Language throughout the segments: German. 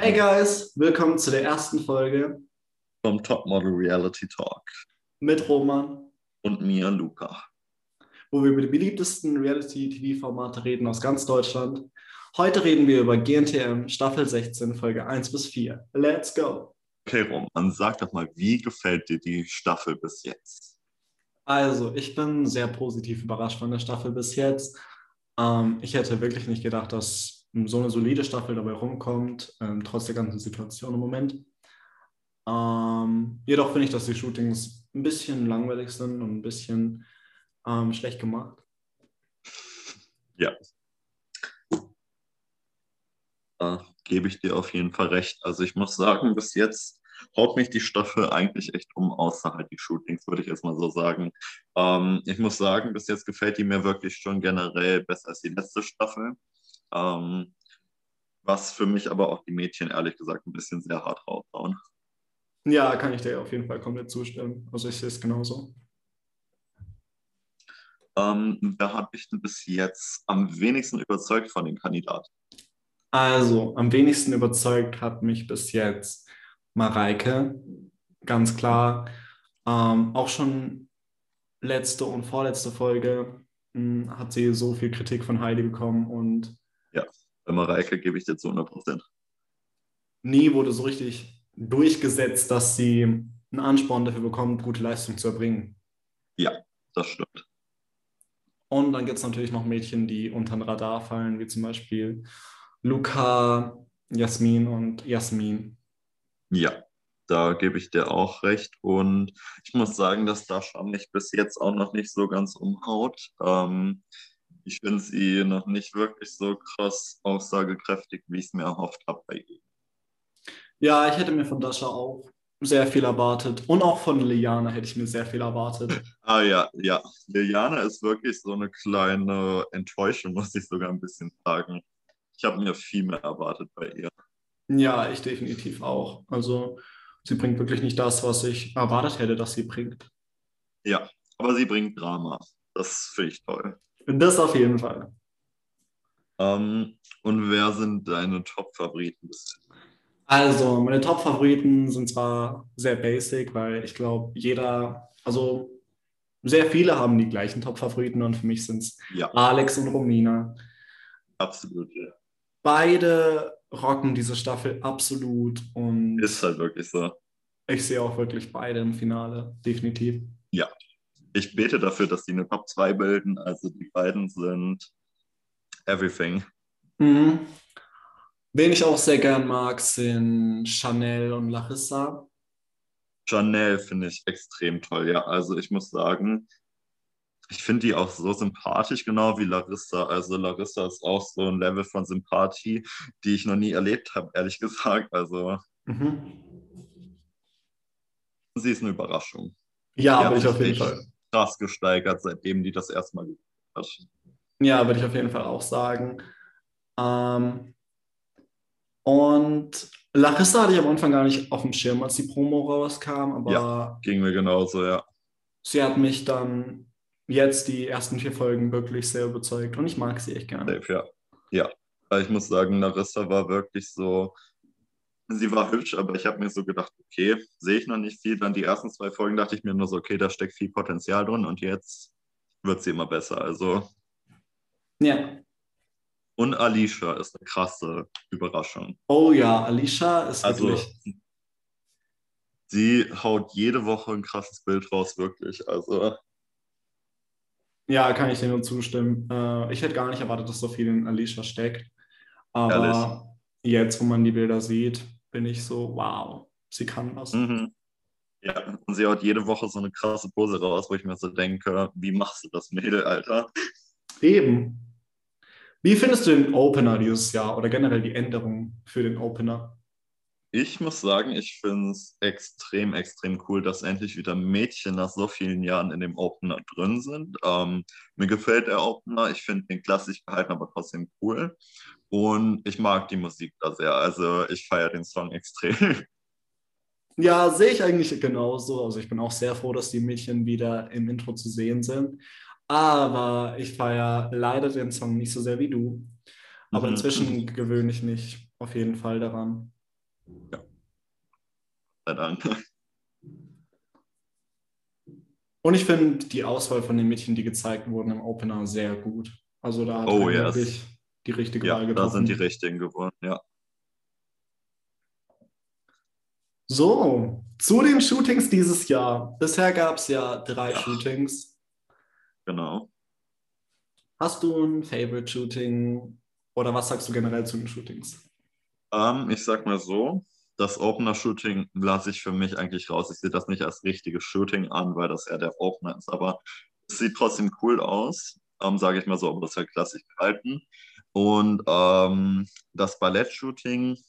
Hey guys, willkommen zu der ersten Folge vom Topmodel Reality Talk mit Roman und mir, Luca. wo wir über die beliebtesten Reality-TV-Formate reden aus ganz Deutschland. Heute reden wir über GNTM Staffel 16, Folge 1 bis 4. Let's go! Okay, Roman, sag doch mal, wie gefällt dir die Staffel bis jetzt? Also, ich bin sehr positiv überrascht von der Staffel bis jetzt. Ähm, ich hätte wirklich nicht gedacht, dass so eine solide Staffel dabei rumkommt, ähm, trotz der ganzen Situation im Moment. Ähm, jedoch finde ich, dass die Shootings ein bisschen langweilig sind und ein bisschen ähm, schlecht gemacht. Ja. Da gebe ich dir auf jeden Fall recht. Also ich muss sagen, bis jetzt haut mich die Staffel eigentlich echt um, außer halt die Shootings, würde ich jetzt mal so sagen. Ähm, ich muss sagen, bis jetzt gefällt die mir wirklich schon generell besser als die letzte Staffel. Ähm, was für mich aber auch die Mädchen ehrlich gesagt ein bisschen sehr hart raushauen. Ja, kann ich dir auf jeden Fall komplett zustimmen. Also ich sehe es genauso. Ähm, wer hat mich denn bis jetzt am wenigsten überzeugt von den Kandidaten? Also, am wenigsten überzeugt hat mich bis jetzt Mareike, ganz klar. Ähm, auch schon letzte und vorletzte Folge mh, hat sie so viel Kritik von Heidi bekommen und Mareike gebe ich dir zu 100 Prozent. nie wurde so richtig durchgesetzt, dass sie einen Ansporn dafür bekommt, gute Leistung zu erbringen. Das stimmt. Und dann gibt es natürlich noch Mädchen, die unter den Radar fallen, wie zum Beispiel Luca, Jasmin und Jasmin. Ja, da gebe ich dir auch recht. Und ich muss sagen, dass Dasha mich bis jetzt auch noch nicht so ganz umhaut. Ähm, ich finde sie noch nicht wirklich so krass aussagekräftig, wie ich es mir erhofft habe bei ihr. Ja, ich hätte mir von Dasha auch sehr viel erwartet. Und auch von Liana hätte ich mir sehr viel erwartet. Ah ja, ja. Liliana ist wirklich so eine kleine Enttäuschung, muss ich sogar ein bisschen sagen. Ich habe mir viel mehr erwartet bei ihr. Ja, ich definitiv auch. Also sie bringt wirklich nicht das, was ich erwartet hätte, dass sie bringt. Ja, aber sie bringt Drama. Das finde ich toll. Das auf jeden Fall. Ähm, und wer sind deine Top-Favoriten? Also, meine Top-Favoriten sind zwar sehr basic, weil ich glaube, jeder, also sehr viele haben die gleichen Top-Favoriten und für mich sind es Ja, Alex und Romina. absolut. Ja. Beide rocken diese Staffel absolut und Ist halt wirklich so. ich sehe auch wirklich beide im Finale, definitiv. Ich bete dafür, dass die eine Top 2 bilden. Also die beiden sind everything. Mhm. Wen ich auch sehr gern mag, sind Chanel und Larissa. Janelle finde ich extrem toll, ja. Also ich muss sagen, ich finde die auch so sympathisch, genau wie Larissa. Also Larissa ist auch so ein Level von Sympathie, die ich noch nie erlebt habe, ehrlich gesagt. Also Mhm. sie ist eine Überraschung. Ja, würde ich auf jeden Fall. Krass gesteigert, seitdem die das erstmal gemacht hat. Ja, würde ich auf jeden Fall auch sagen. Ähm, und Larissa hatte ich am Anfang gar nicht auf dem Schirm, als die Promo rauskam, aber Ging mir genauso, ja. sie hat mich dann jetzt die ersten vier Folgen wirklich sehr überzeugt und ich mag sie echt gerne. Safe, ja. Ja. Ich muss sagen, Larissa war wirklich so, sie war hübsch, aber ich habe mir so gedacht, okay, sehe ich noch nicht viel. Dann die ersten zwei Folgen dachte ich mir nur so, okay, da steckt viel Potenzial drin und jetzt wird sie immer besser. Also, Ja. und Alicia ist eine krasse Überraschung. Oh ja, Alicia ist Also, wirklich. sie haut jede Woche ein krasses Bild raus, wirklich. Also, Ja, kann ich dir nur zustimmen. Äh, ich hätte gar nicht erwartet, dass so viel in Alicia steckt. Aber Ehrlich? jetzt, wo man die Bilder sieht, bin ich so, wow, sie kann was. mhm. ja, und sie haut jede Woche so eine krasse Pose raus, wo ich mir so denke, wie machst du das, Mädel, Alter? Eben. Wie findest du den Opener dieses Jahr oder generell die Änderungen für den Opener? Ich muss sagen, ich finde es extrem, extrem cool, dass endlich wieder Mädchen nach so vielen Jahren in dem Opener drin sind. Ähm, mir gefällt der Opener, ich finde den klassisch gehalten, aber trotzdem cool. Und ich mag die Musik da sehr. Also ich feiere den Song extrem. Ja, sehe ich eigentlich genauso. Also ich bin auch sehr froh, dass die Mädchen wieder im Intro zu sehen sind. Aber ich feiere leider den Song nicht so sehr wie du. Aber Mhm. inzwischen gewöhne ich mich auf jeden Fall daran. Ja. Sei Dank. Und ich finde die Auswahl von den Mädchen, die gezeigt wurden im Opener, sehr gut. Also da hat Oh, yes. wirklich die richtige Ja, Wahl da getroffen. sind die richtigen geworden, ja. So, zu den Shootings dieses Jahr. Bisher gab es ja drei Ja. Shootings. Genau. Hast du ein Favorite Shooting oder was sagst du generell zu den Shootings? Ähm, ich sag mal so, das Opener-Shooting lasse ich für mich eigentlich raus. Ich sehe das nicht als richtiges Shooting an, weil das eher der Opener ist, aber es sieht trotzdem cool aus, ähm, sage ich mal so, aber das ist halt klassisch gehalten. Und ähm, das Ballett-Shooting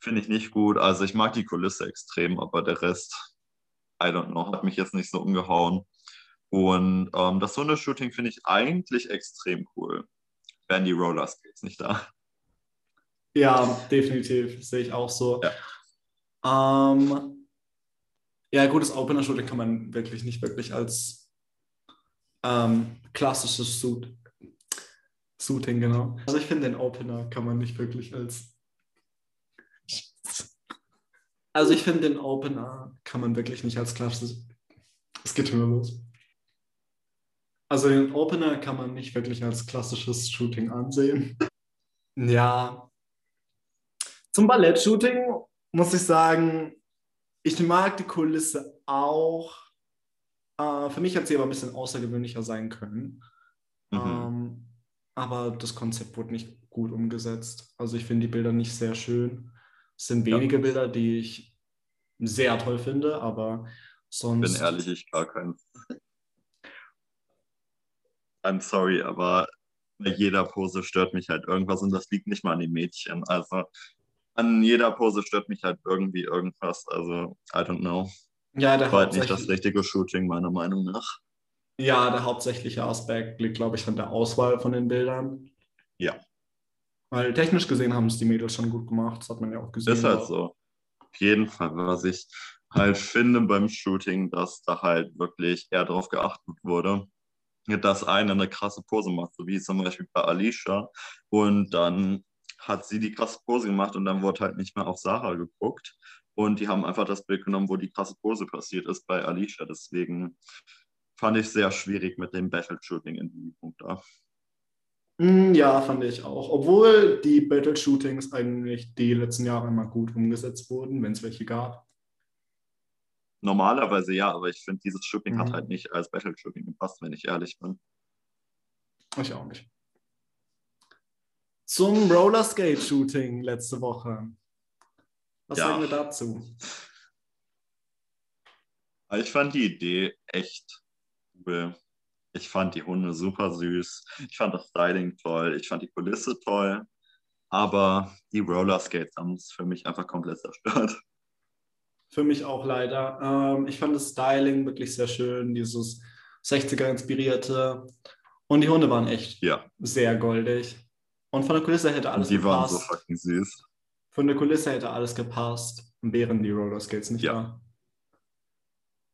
finde ich nicht gut. Also ich mag die Kulisse extrem, aber der Rest, I don't know, hat mich jetzt nicht so umgehauen. Und ähm, das Hundeshooting finde ich eigentlich extrem cool. Wären die Rollerskates nicht da. Ja, definitiv, sehe ich auch so. Ähm, ja, gutes Opener-Shooting kann man wirklich nicht wirklich als ähm, klassisches Suit, Shooting, genau. Also ich finde, den Opener kann man nicht wirklich als also ich finde, den Opener kann man wirklich nicht als klassisches es geht wieder los. Also den Opener kann man nicht wirklich als klassisches Shooting ansehen. Ja, zum Ballett-Shooting muss ich sagen, ich mag die Kulisse auch. Äh, für mich hat sie aber ein bisschen außergewöhnlicher sein können. Mhm. Ähm, aber das Konzept wurde nicht gut umgesetzt. Also ich finde die Bilder nicht sehr schön. Es sind Ja. wenige Bilder, die ich sehr toll finde, aber sonst. Bin ehrlich, ich gar keinen. I'm sorry, aber bei jeder Pose stört mich halt irgendwas und das liegt nicht mal an den Mädchen. Also an jeder Pose stört mich halt irgendwie irgendwas. Also, I don't know. Ja, der War halt nicht das richtige Shooting, meiner Meinung nach. Ja, der hauptsächliche Aspekt liegt, glaube ich, an der Auswahl von den Bildern. Ja. Weil technisch gesehen haben es die Mädels schon gut gemacht, das hat man ja auch gesehen. Ist halt so. Auf jeden Fall, was ich halt finde beim Shooting, dass da halt wirklich eher darauf geachtet wurde, dass einer eine krasse Pose macht, so wie zum Beispiel bei Alicia. Und dann hat sie die krasse Pose gemacht und dann wurde halt nicht mehr auf Sarah geguckt. Und die haben einfach das Bild genommen, wo die krasse Pose passiert ist bei Alicia. Deswegen fand ich sehr schwierig mit dem Battle-Shooting in diesem Punkt da. Mm, Ja, fand ich auch. Obwohl die Battle-Shootings eigentlich die letzten Jahre immer gut umgesetzt wurden, wenn es welche gab. Normalerweise ja, aber ich finde, dieses Shooting hat Mhm. halt nicht als Battle-Shooting gepasst, wenn ich ehrlich bin. Ich auch nicht. Zum Rollerskate-Shooting letzte Woche. Was Ja. sagen wir dazu? Ich fand die Idee echt cool. Ich fand die Hunde super süß. Ich fand das Styling toll. Ich fand die Kulisse toll. Aber die Rollerskates haben es für mich einfach komplett zerstört. Für mich auch leider. Ähm, ich fand das Styling wirklich sehr schön, dieses 60er-inspirierte. Und die Hunde waren echt Ja, sehr goldig. Und von der Kulisse hätte alles die waren so gepasst. fucking süß. Von der Kulisse hätte alles gepasst, wären die Rollerskates nicht Ja. da.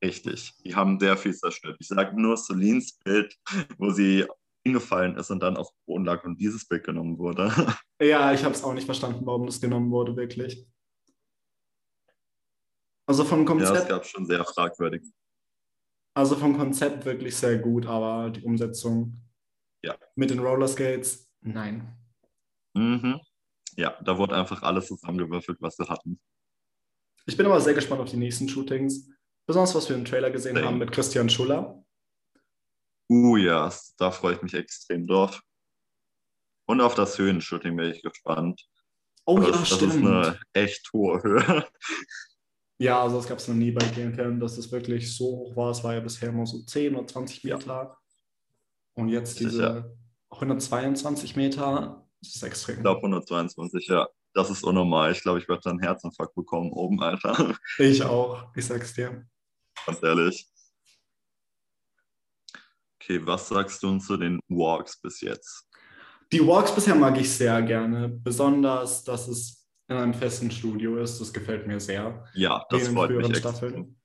Richtig. Die haben sehr viel zerstört. Ich sage nur Celines Bild, wo sie hingefallen ist und dann auf dem Boden lag und dieses Bild genommen wurde. Ja, ich habe es auch nicht verstanden, warum das genommen wurde, wirklich. Also vom Ja, Konzept, es gab schon sehr fragwürdig. also vom Konzept wirklich sehr gut, aber die Umsetzung Ja. mit den Rollerskates, nein. Mhm. Ja, da wurde einfach alles zusammengewürfelt, was sie hatten. Ich bin aber sehr gespannt auf die nächsten Shootings. Besonders, was wir im Trailer gesehen Same. haben mit Christian Schuller. Uh ja, da freue ich mich extrem drauf. Und auf das Höhenshooting bin ich gespannt. Oh das, ja, das ist stimmt. eine echt hohe Höhe. Ja, also das gab es noch nie bei GNTM, dass es wirklich so hoch war. Es war ja bisher immer so 10 oder 20 Ja. Meter. Und jetzt diese Sicher. 122 Meter, das ist extrem. Ich glaube 122, ja. Das ist unnormal. Ich glaube, ich werde dann einen Herzinfarkt bekommen oben, Alter. Ich auch, ich sag's dir. Ganz ehrlich. Okay, was sagst du zu den Walks bis jetzt? Die Walks bisher mag ich sehr gerne, besonders, dass es in einem festen Studio ist. Das gefällt mir sehr. Ja, das den freut mich. Staffeln.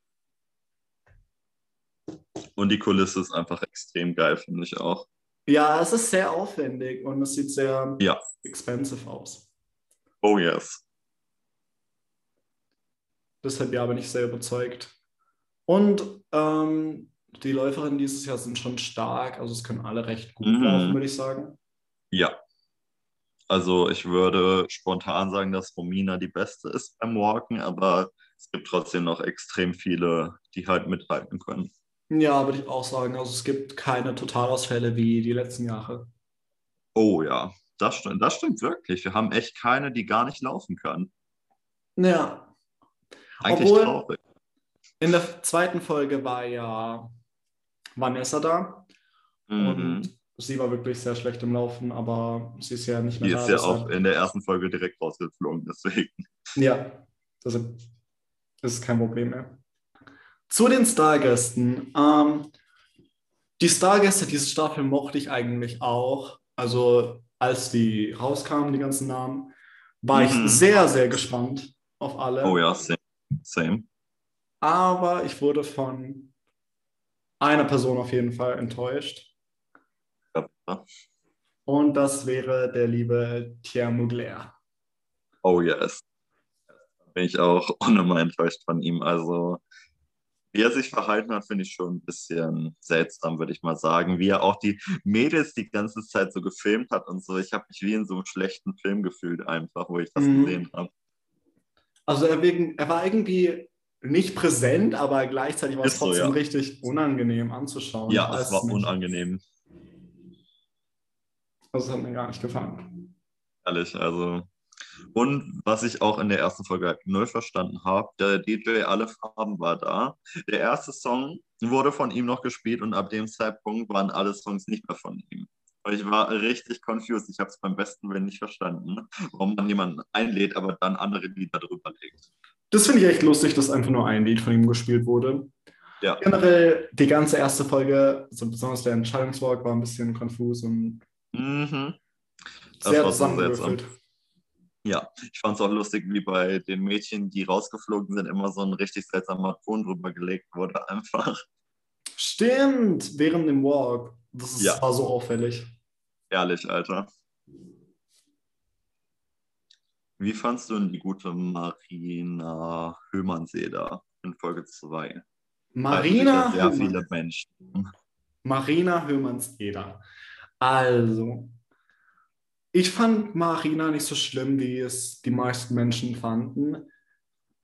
Und die Kulisse ist einfach extrem geil, finde ich auch. Ja, es ist sehr aufwendig und es sieht sehr Ja. expensive aus. Oh yes. Deshalb ja, bin ich sehr überzeugt. Und ähm, die Läuferinnen dieses Jahr sind schon stark, also es können alle recht gut Mhm. laufen, würde ich sagen. Ja. Also ich würde spontan sagen, dass Romina die beste ist beim Walken, aber es gibt trotzdem noch extrem viele, die halt mithalten können. Ja, würde ich auch sagen. Also es gibt keine Totalausfälle wie die letzten Jahre. Oh ja, das stimmt, das stimmt wirklich. Wir haben echt keine, die gar nicht laufen können. Ja, Eigentlich Obwohl- traurig. In der zweiten Folge war ja Vanessa da Mhm. und sie war wirklich sehr schlecht im Laufen, aber sie ist ja nicht mehr Die da. ist ja deshalb- auch in der ersten Folge direkt rausgeflogen, deswegen. Ja, deshalb ist kein Problem mehr. Zu den Stargästen. Ähm, die Stargäste dieser Staffel mochte ich eigentlich auch. Also als die rauskamen, die ganzen Namen, war Mhm. ich sehr, sehr gespannt auf alle. Oh ja, same. same. Aber ich wurde von einer Person auf jeden Fall enttäuscht. Ja. Und das wäre der liebe Thierry Mugler. Oh yes. Bin ich auch unnormal enttäuscht von ihm. Also, wie er sich verhalten hat, finde ich schon ein bisschen seltsam, würde ich mal sagen. Wie er auch die Mädels die ganze Zeit so gefilmt hat und so. Ich habe mich wie in so einem schlechten Film gefühlt, einfach, wo ich das Mhm. gesehen habe. Also er, wegen, er war irgendwie nicht präsent, aber gleichzeitig war es Ist so, trotzdem ja. richtig unangenehm anzuschauen. Ja, es war nicht. unangenehm, es hat mir gar nicht gefallen. ehrlich. Also. Und was ich auch in der ersten Folge null verstanden habe, der DJ Alle Farben war da. Der erste Song wurde von ihm noch gespielt und ab dem Zeitpunkt waren alle Songs nicht mehr von ihm. Und ich war richtig confused. Ich habe es beim besten Willen nicht verstanden, warum man jemanden einlädt, aber dann andere Lieder drüber legt. Das finde ich echt lustig, dass einfach nur ein Lied von ihm gespielt wurde. Ja. Generell die ganze erste Folge, also besonders der Entscheidungswalk, war ein bisschen konfus und Mhm. Das sehr war so zusammengewürfelt. Ja, ich fand es auch lustig, wie bei den Mädchen, die rausgeflogen sind, immer so ein richtig seltsamer Ton drüber gelegt wurde, einfach. Stimmt, während dem Walk. Das ist, Ja. war so auffällig. Ehrlich, Alter. Wie fandst du denn die gute Marina Höhmannsee da in Folge 2? Marina Sehr Höhmann. viele Menschen. Marina Höhmanns-Eder. Also, ich fand Marina nicht so schlimm, wie es die meisten Menschen fanden.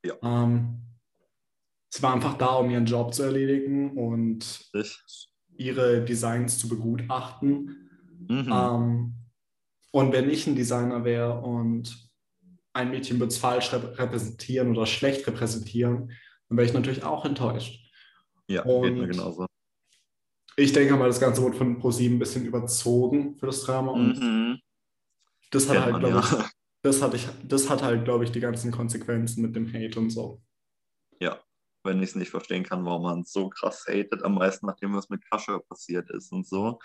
Ja. Ähm, sie war einfach da, um ihren Job zu erledigen und Ich, ihre Designs zu begutachten. mhm. Ähm, und wenn ich ein Designer wäre und ein Mädchen wird es falsch rep repräsentieren oder schlecht repräsentieren, dann wäre ich natürlich auch enttäuscht. ja, geht mir und- genauso. Ich denke mal, das Ganze wurde von ProSieben ein bisschen überzogen für das Drama und Mhm. das hat halt, glaube ich, ja. das hatte ich, das hat halt, glaube ich, die ganzen Konsequenzen mit dem Hate und so. ja, wenn ich es nicht verstehen kann, warum man so krass hatet, am meisten nachdem was mit Kascha passiert ist und so.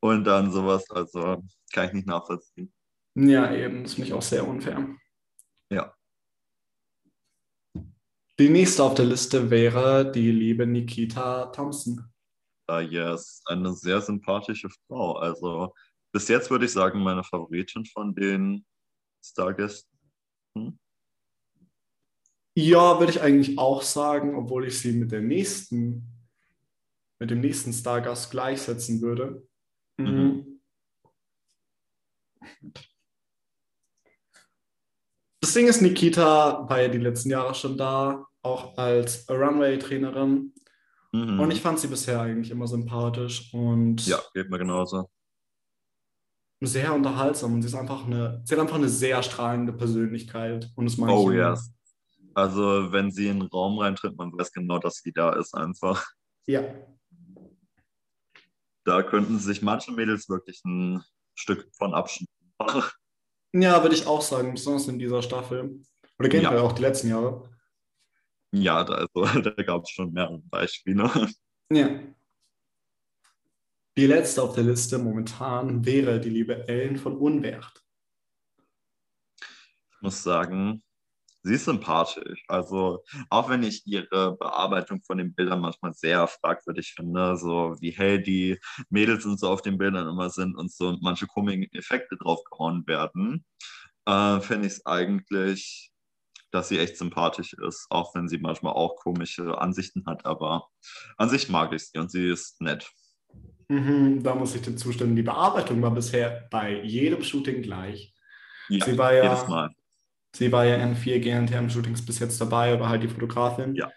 Und dann sowas, also kann ich nicht nachvollziehen. Ja, eben, das finde ich auch sehr unfair. Ja. Die nächste auf der Liste wäre die liebe Nikita Thompson. Uh, yes, eine sehr sympathische Frau. Also bis jetzt würde ich sagen, meine Favoritin von den Stargästen. Ja, würde ich eigentlich auch sagen, obwohl ich sie mit der nächsten, mit dem nächsten Stargast gleichsetzen würde. Mhm. Das Ding ist, Nikita war ja die letzten Jahre schon da, auch als Runway-Trainerin. Mhm. Und ich fand sie bisher eigentlich immer sympathisch und ja, geht mir genauso. sehr unterhaltsam. Und sie ist einfach eine, sie hat einfach eine sehr strahlende Persönlichkeit. Und mag Oh yes. Also wenn sie in den Raum reintritt, man weiß genau, dass sie da ist einfach. Ja. Da könnten sich manche Mädels wirklich ein Stück von abschneiden. Ja, würde ich auch sagen, besonders in dieser Staffel. Oder generell Ja. auch die letzten Jahre. Ja, da, also, da gab es schon mehrere Beispiele. Ja. Die letzte auf der Liste momentan wäre die liebe Ellen von Unwert. Ich muss sagen, sie ist sympathisch. Also, auch wenn ich ihre Bearbeitung von den Bildern manchmal sehr fragwürdig finde, so wie hell die Mädels und so auf den Bildern immer sind und so und manche komischen Effekte draufgehauen werden, äh, finde ich es eigentlich, dass sie echt sympathisch ist, auch wenn sie manchmal auch komische Ansichten hat, aber an sich mag ich sie und sie ist nett. Mhm, da muss ich dir zustimmen. Die Bearbeitung war bisher bei jedem Shooting gleich. Ja, sie war ja, jedes Mal. Sie war ja in vier GNTM-Shootings bis jetzt dabei oder halt die Fotografin. Ja.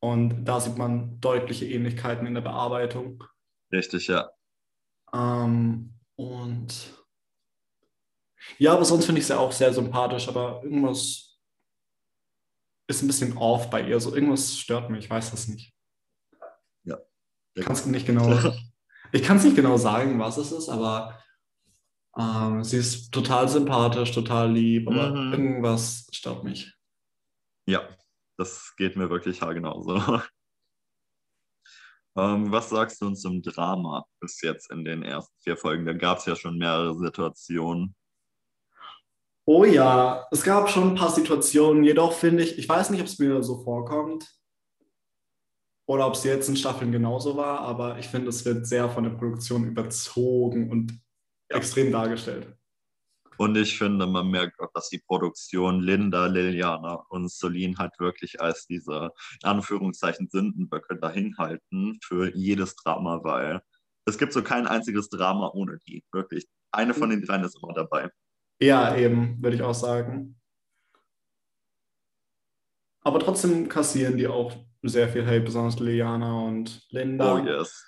Und da sieht man deutliche Ähnlichkeiten in der Bearbeitung. Richtig, ja. Ähm, und ja, aber sonst finde ich sie auch sehr sympathisch, aber irgendwas ist ein bisschen off bei ihr. So irgendwas stört mich, ich weiß das nicht. Ja. Kannst nicht genau. ich kann es nicht genau sagen, was es ist, aber ähm, sie ist total sympathisch, total lieb, aber mhm. irgendwas stört mich. Ja, das geht mir wirklich genauso. ähm, was sagst du uns zum Drama bis jetzt in den ersten vier Folgen? Da gab es ja schon mehrere Situationen. Oh ja, es gab schon ein paar Situationen, jedoch finde ich, ich weiß nicht, ob es mir so vorkommt oder ob es jetzt in Staffeln genauso war, aber ich finde, es wird sehr von der Produktion überzogen und ja. extrem dargestellt. Und ich finde, man merkt auch, dass die Produktion Linda, Liliana und Solin halt wirklich als diese, Anführungszeichen, Sündenböcke dahin halten für jedes Drama, weil es gibt so kein einziges Drama ohne die, wirklich. Eine von den dreien ist immer dabei. Ja, eben, würde ich auch sagen. Aber trotzdem kassieren die auch sehr viel Hate, besonders Liliana und Linda. Oh yes,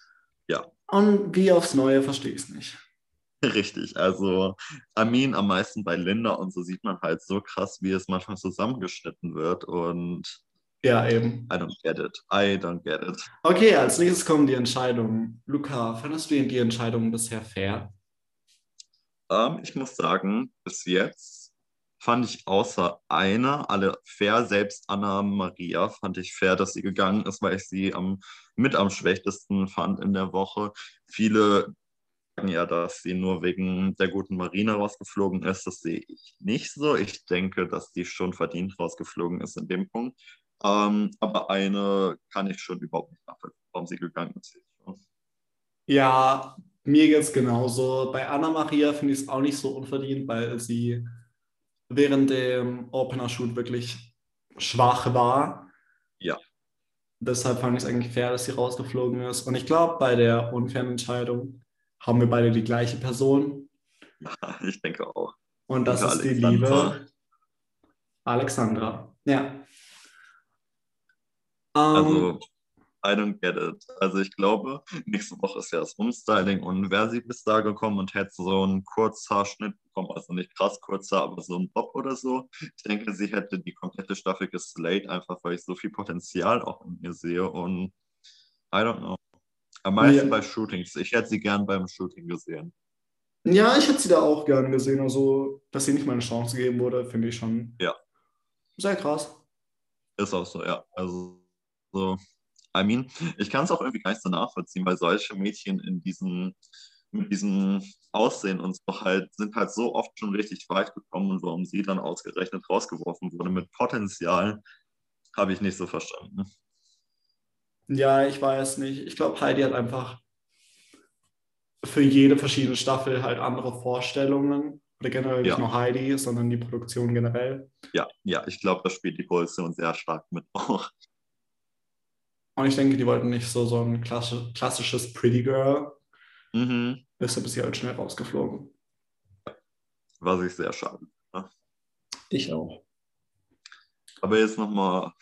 ja. Und wie aufs Neue verstehe ich es nicht. Richtig, also Amin am meisten bei Linda und so sieht man halt so krass, wie es manchmal zusammengeschnitten wird und ja, eben. I don't get it. I don't get it. Okay, als nächstes kommen die Entscheidungen. Luca, fandest du die Entscheidungen bisher fair? Ähm, ich muss sagen, bis jetzt fand ich außer einer alle fair. Selbst Anna Maria fand ich fair, dass sie gegangen ist, weil ich sie am, mit am schwächtesten fand in der Woche. Viele ja, dass sie nur wegen der guten Marine rausgeflogen ist. Das sehe ich nicht so. Ich denke, dass die schon verdient rausgeflogen ist in dem Punkt. Ähm, aber eine kann ich schon überhaupt nicht nachvollziehen, warum sie gegangen ist. Ja, mir geht es genauso. Bei Anna Maria finde ich es auch nicht so unverdient, weil sie während dem Opener-Shoot wirklich schwach war. Ja. Deshalb fand ich es eigentlich fair, dass sie rausgeflogen ist. Und ich glaube, bei der unfairen Entscheidung haben wir beide die gleiche Person. Ich denke auch. Und das ist die liebe Alexandra. Ja. Also, um, I don't get it. Also ich glaube, nächste Woche ist ja das Umstyling und wäre sie bis da gekommen und hätte so einen Kurzhaarschnitt bekommen, also nicht krass kurzer, aber so ein Bob oder so. Ich denke, sie hätte die komplette Staffel geslayed, einfach weil ich so viel Potenzial auch in ihr sehe und I don't know. Am meisten ja. bei Shootings. Ich hätte sie gern beim Shooting gesehen. Ja, ich hätte sie da auch gern gesehen. Also, dass sie nicht mal eine Chance gegeben wurde, finde ich schon ja. sehr krass. Ist auch so, ja. Also, so, I mean, ich kann es auch irgendwie gar nicht so nachvollziehen, weil solche Mädchen in diesen, mit diesem Aussehen und so halt, sind halt so oft schon richtig weit gekommen und warum sie dann ausgerechnet rausgeworfen wurde mit Potenzial, habe ich nicht so verstanden. Ja, ich weiß nicht. Ich glaube, Heidi hat einfach für jede verschiedene Staffel halt andere Vorstellungen. Oder generell nicht nur Heidi, sondern die Produktion generell. Ja, ja, ich glaube, das spielt die Produktion sehr stark mit auch. Und ich denke, die wollten nicht so, so ein klassisches Pretty Girl. Mhm. Deshalb ist sie halt schnell rausgeflogen. Was ich sehr schade. Ne? Ich auch. Aber jetzt nochmal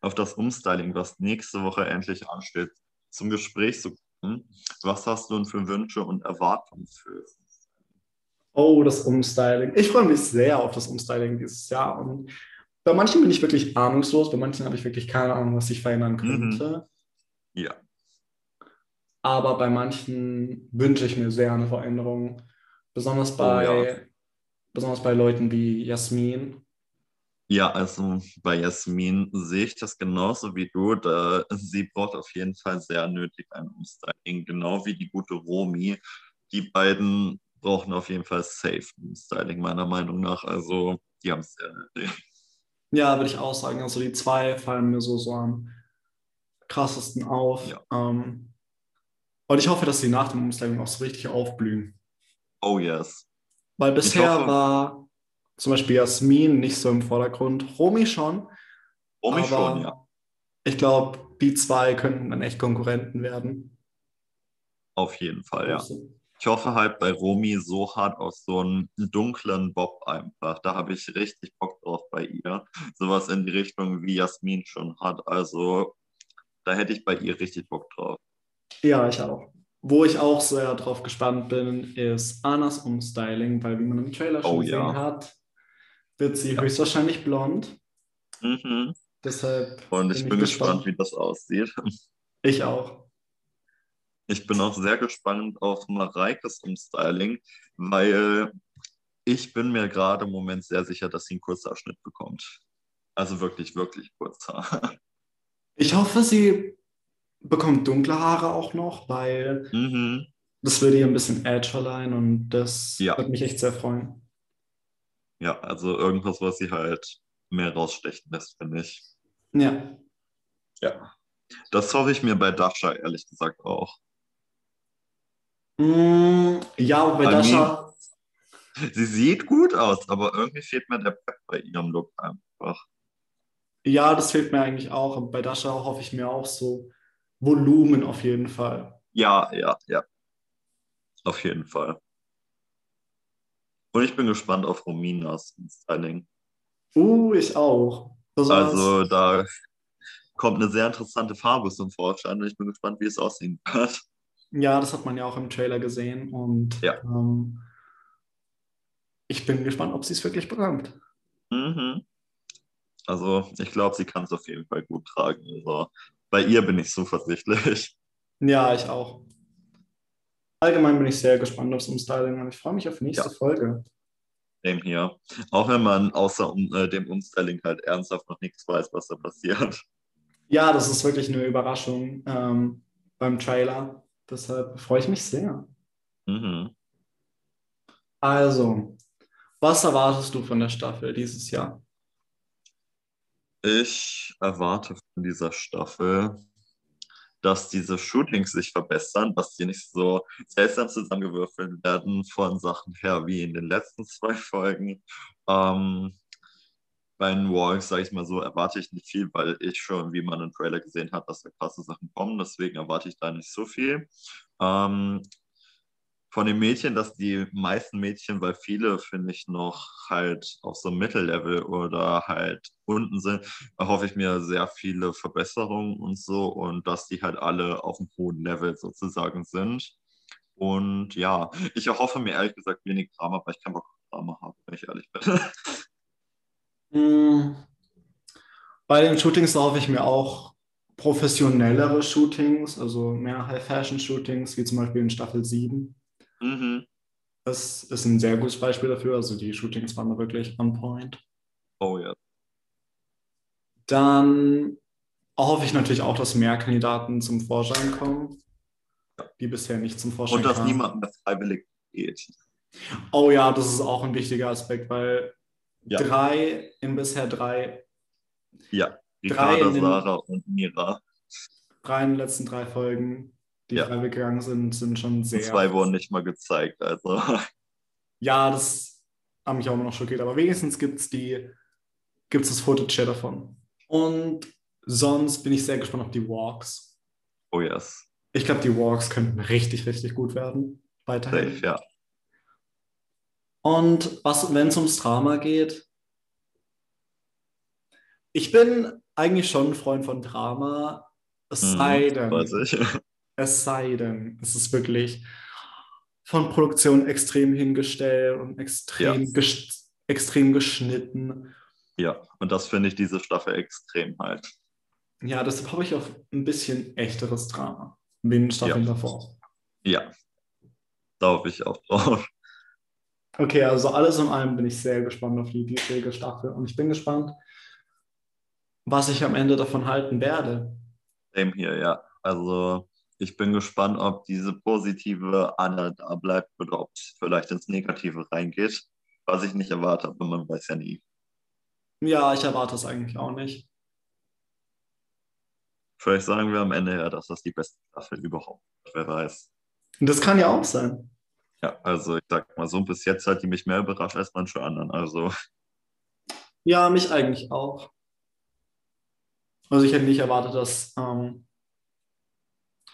auf das Umstyling, was nächste Woche endlich ansteht, zum Gespräch zu kommen. Was hast du denn für Wünsche und Erwartungen für Oh, das Umstyling. Ich freue mich sehr auf das Umstyling dieses Jahr. Und bei manchen bin ich wirklich ahnungslos, bei manchen habe ich wirklich keine Ahnung, was sich verändern mhm. könnte. Mhm. Ja. Aber bei manchen wünsche ich mir sehr eine Veränderung. Besonders bei, oh, ja. besonders bei Leuten wie Jasmin. Ja, also bei Jasmin sehe ich das genauso wie du. Da, sie braucht auf jeden Fall sehr nötig ein Umstyling, genau wie die gute Romi. Die beiden brauchen auf jeden Fall safe Umstyling, meiner Meinung nach. Also die haben es sehr nötig. Ja, würde ich auch sagen. Also die zwei fallen mir so, so am krassesten auf. Ja. Ähm, und ich hoffe, dass sie nach dem Umstyling auch so richtig aufblühen. Oh yes. Weil bisher war zum Beispiel Jasmin nicht so im Vordergrund. Romy schon. Romy schon, ja. Ich glaube, die zwei könnten dann echt Konkurrenten werden. Auf jeden Fall, ja. Ich hoffe halt bei Romy so hart auf so einen dunklen Bob einfach. Da habe ich richtig Bock drauf bei ihr. Sowas in die Richtung, wie Jasmin schon hat. Also da hätte ich bei ihr richtig Bock drauf. Ja, ich auch. Wo ich auch sehr drauf gespannt bin, ist Annas Umstyling, weil wie man im Trailer schon Oh, gesehen ja. hat, wird sie Ja. höchstwahrscheinlich blond. Mhm. Deshalb Und ich bin gespannt, wie das aussieht. Ich auch. Ich bin auch sehr gespannt auf Mareikes Umstyling, weil ich bin mir gerade im Moment sehr sicher, dass sie einen Kurzhaarschnitt bekommt. Also wirklich, wirklich Kurzhaar. Ich hoffe, sie bekommt dunkle Haare auch noch, weil Mhm. das würde ihr ein bisschen Edge verleihen und das Ja. würde mich echt sehr freuen. Ja, also irgendwas, was sie halt mehr rausstechen lässt, finde ich. Ja. Ja. Das hoffe ich mir bei Dasha ehrlich gesagt auch. Mm, ja, bei I Dasha, Sie sieht gut aus, aber irgendwie fehlt mir der Pep bei ihrem Look einfach. ja, das fehlt mir eigentlich auch. Aber bei Dasha hoffe ich mir auch so Volumen auf jeden Fall. Ja, ja, ja. Auf jeden Fall. Und ich bin gespannt auf Rominas Styling. Uh, ich auch. Besonders- Also da kommt eine sehr interessante Farbe zum Vorschein und ich bin gespannt, wie es aussehen wird. Ja, das hat man ja auch im Trailer gesehen und Ja. ähm, ich bin gespannt, ob sie es wirklich bekommt. Mhm. Also ich glaube, sie kann es auf jeden Fall gut tragen. Also bei ihr bin ich zuversichtlich. Ja, ich auch. Allgemein bin ich sehr gespannt aufs Umstyling und ich freue mich auf die nächste Ja. Folge. Dem hier. Auch wenn man außer um, äh, dem Umstyling halt ernsthaft noch nichts weiß, was da passiert. Ja, das ist wirklich eine Überraschung ähm, beim Trailer. Deshalb freue ich mich sehr. Mhm. Also, was erwartest du von der Staffel dieses Jahr? Ich erwarte von dieser Staffel, dass diese Shootings sich verbessern, dass die nicht so seltsam zusammengewürfelt werden von Sachen her wie in den letzten zwei Folgen. Ähm, bei den Walks, sage ich mal so, erwarte ich nicht viel, weil ich schon, wie man im Trailer gesehen hat, dass da krasse Sachen kommen. Deswegen erwarte ich da nicht so viel. Ähm, von den Mädchen, dass die meisten Mädchen, weil viele finde ich noch halt auf so einem Mittellevel oder halt unten sind, erhoffe ich mir sehr viele Verbesserungen und so und dass die halt alle auf einem hohen Level sozusagen sind. Und ja, ich erhoffe mir ehrlich gesagt wenig Drama, weil ich keinen Bock auf Drama habe, wenn ich ehrlich bin. Hm, Bei den Shootings erhoffe ich mir auch professionellere Shootings, also mehr High-Fashion-Shootings, wie zum Beispiel in Staffel 7. mhm. Das ist ein sehr gutes Beispiel dafür. Also die Shootings waren da wirklich on point. Oh ja. Dann hoffe ich natürlich auch, dass mehr Kandidaten zum Vorschein kommen, die bisher nicht zum Vorschein Und dass kamen. niemand mehr freiwillig geht. Oh ja, das ist auch ein wichtiger Aspekt, weil Ja. drei in bisher drei, Ja. Drei Ricarda, Sarah und Mira. drei in den letzten drei Folgen, die Ja. freiwillig gegangen sind, sind schon sehr. zwei wurden nicht mal gezeigt. Also Ja, das hat mich auch immer noch schockiert, aber wenigstens gibt es die, gibt es das Footage davon. Und sonst bin ich sehr gespannt auf die Walks. oh yes. Ich glaube, die Walks könnten richtig, richtig gut werden. Weiterhin. Safe, ja. Und was, wenn es ums Drama geht? Ich bin eigentlich schon ein Freund von Drama. Es Mhm, sei denn. es sei denn, es ist wirklich von Produktion extrem hingestellt und extrem, Ja. gesch extrem geschnitten. Ja, und das finde ich diese Staffel extrem halt. Ja, deshalb habe ich auf ein bisschen echteres Drama. Wie in den Staffeln Ja. davor. Ja, da hoffe ich auch drauf. Okay, also alles in allem bin ich sehr gespannt auf die diesjährige Staffel und ich bin gespannt, was ich am Ende davon halten werde. Same hier, ja. Also ich bin gespannt, ob diese positive Anna da bleibt oder ob es vielleicht ins Negative reingeht. Was ich nicht erwarte, aber man weiß ja nie. Ja, ich erwarte es eigentlich auch nicht. Vielleicht sagen wir am Ende ja, dass das die beste Staffel überhaupt ist. Wer weiß. Das kann ja auch sein. Ja, also ich sag mal so, bis jetzt hat die mich mehr überrascht als manche anderen. Also. Ja, mich eigentlich auch. Also ich hätte nicht erwartet, dass ähm,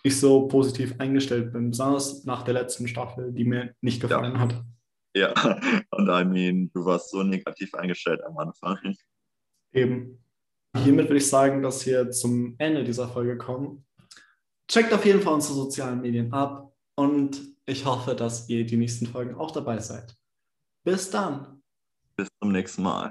ich so positiv eingestellt bin, besonders nach der letzten Staffel, die mir nicht gefallen ja. hat. Ja, und I mean, du warst so negativ eingestellt am Anfang. Eben. Hiermit würde ich sagen, dass wir zum Ende dieser Folge kommen. Checkt auf jeden Fall unsere sozialen Medien ab und ich hoffe, dass ihr die nächsten Folgen auch dabei seid. Bis dann. Bis zum nächsten Mal.